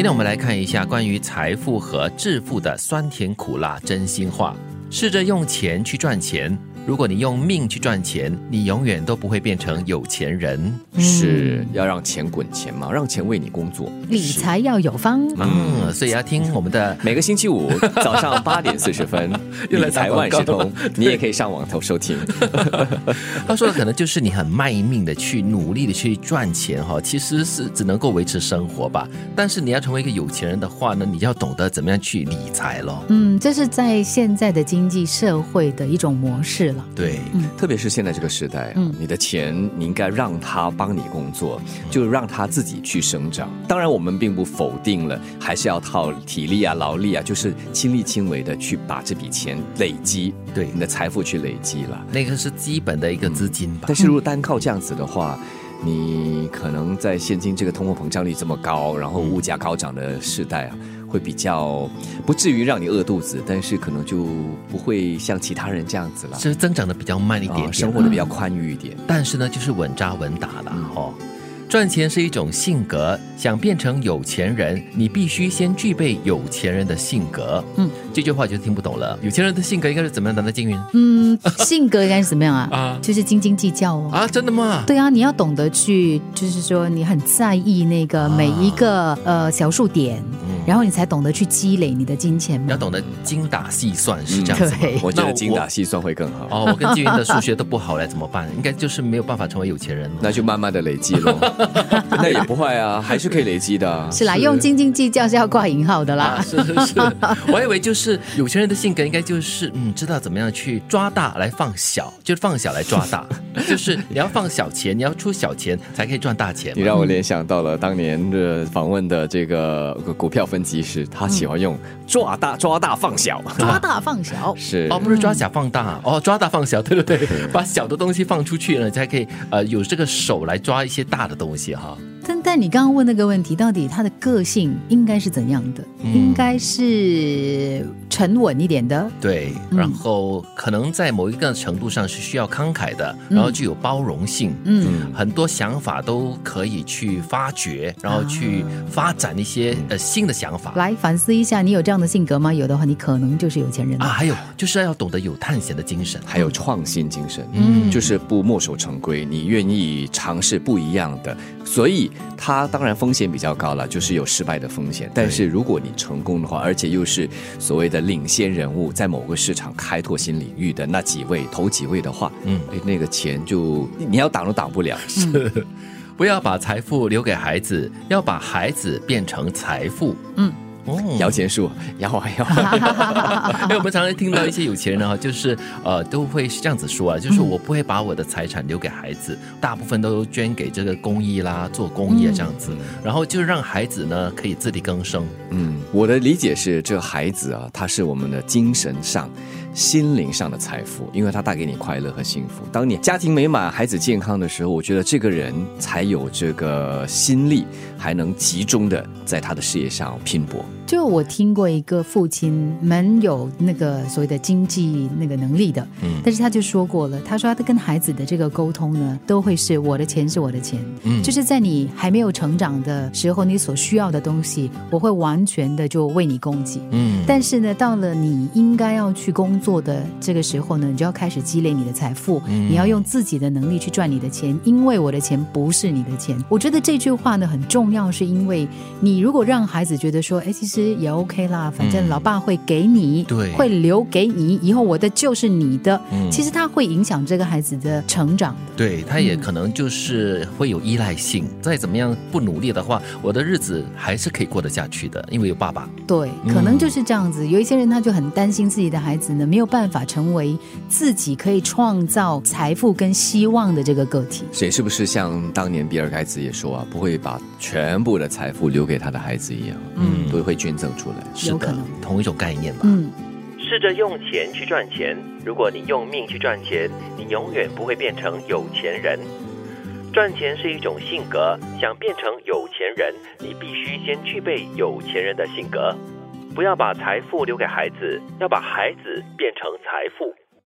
今天我们来看一下关于财富和致富的酸甜苦辣真心话。试着用钱去赚钱。如果你用命去赚钱，你永远都不会变成有钱人。是要让钱滚钱嘛，让钱为你工作。理财要有方。嗯，所以要听我们的每个星期五早上八点四十分，又来理财万事通，你也可以上网头收听。他说的可能就是你很卖命的去努力的去赚钱哈，其实是只能够维持生活吧。但是你要成为一个有钱人的话呢，你要懂得怎么样去理财咯。嗯，这是在现在的经济社会的一种模式了。对，特别是现在这个时代啊，嗯你的钱你应该让他帮你工作，就让他自己去生长。当然，我们并不否定了，还是要靠体力啊、劳力啊，就是亲力亲为的去把这笔钱累积，对你的财富去累积了。那个是基本的一个资金吧。但是如果单靠这样子的话，你可能在现今这个通货膨胀率这么高，然后物价高涨的时代啊，会比较不至于让你饿肚子，但是可能就不会像其他人这样子了，是增长的比较慢一点生活的比较宽裕一点。但是呢，就是稳扎稳打了嗯哦。赚钱是一种性格，想变成有钱人，你必须先具备有钱人的性格。嗯，这句话就听不懂了。有钱人的性格应该是怎么样的呢？金云嗯，性格应该是怎么样啊？啊就是斤斤计较哦。啊，真的吗？对啊，你要懂得去，就是说你很在意那个每一个、呃小数点，然后你才懂得去积累你的金钱嘛。要懂得精打细算，是这样子我觉得精打细算会更好。哦，我跟金云的数学都不好嘞，怎么办？应该就是没有办法成为有钱人了。那就慢慢的累积喽，那也不坏啊，还是可以累积的啊。是啦，用斤斤计较是要挂引号的啦。啊，是是是，我还以为就是有钱人的性格应该就是嗯，知道怎么样去抓大来放小，就是放小来抓大，就是你要放小钱，你要出小钱才可以赚大钱。你让我联想到了当年的访问的这个股票分析师，他喜欢用抓大抓大放小，抓大放小，是。哦，不是抓小放大，哦，抓大放小，对对对，把小的东西放出去了，才可以呃有这个手来抓一些大的东西哈。但但你刚刚问那个问题，到底他的个性应该是怎样的？嗯。应该是沉稳一点的。对，然后可能在某一个程度上是需要慷慨的，然后具有包容性，嗯，很多想法都可以去发掘，然后去发展一些呃新的想法。来反思一下，你有这样的性格吗？有的话，你可能就是有钱人。啊，还有就是要懂得有探险的精神。还有创新精神，嗯。就是不墨守成规，你愿意尝试不一样的，所以它当然风险比较高了，就是有失败的风险。但是如果你成功的话，而且又是所谓的领先人物，在某个市场开拓新领域的那几位头几位的话，嗯哎，那个钱就你要挡都挡不了。不要把财富留给孩子，要把孩子变成财富。嗯。哦，摇钱树，摇啊摇啊，因为 我们常常听到一些有钱人啊，就是呃都会是这样子说啊，就是嗯我不会把我的财产留给孩子，大部分都捐给这个公益啦，做公益啊这样子，然后就让孩子呢可以自力更生。嗯，我的理解是，这个孩子啊，他是我们的精神上、心灵上的财富，因为它带给你快乐和幸福。当你家庭美满、孩子健康的时候，我觉得这个人才有这个心力，还能集中的在他的事业上拼搏。就我听过一个父亲蛮有那个所谓的经济那个能力的，嗯。但是他就说过了，他说他跟孩子的这个沟通呢，都会是我的钱是我的钱，嗯。就是在你还没有成长的时候，你所需要的东西，我会完全的就为你供给。嗯，但是呢，到了你应该要去工作的这个时候呢，你就要开始积累你的财富，嗯。你要用自己的能力去赚你的钱，因为我的钱不是你的钱。我觉得这句话呢很重要，是因为你如果让孩子觉得说，哎，其实也 OK 啦，反正老爸会给你，对会留给你，以后我的就是你的。嗯其实他会影响这个孩子的成长的。对他也可能就是会有依赖性，再怎么样不努力的话，我的日子还是可以过得下去的，因为有爸爸。对，可能就是这样子。有一些人他就很担心自己的孩子呢没有办法成为自己可以创造财富跟希望的这个个体。所以是不是像当年比尔盖茨也说啊，不会把全部的财富留给他的孩子一样，嗯都会捐赠出来。是的有可能，同一种概念吧。嗯，试着用钱去赚钱。如果你用命去赚钱，你永远不会变成有钱人。赚钱是一种性格，想变成有钱人，你必须先具备有钱人的性格。不要把财富留给孩子，要把孩子变成财富。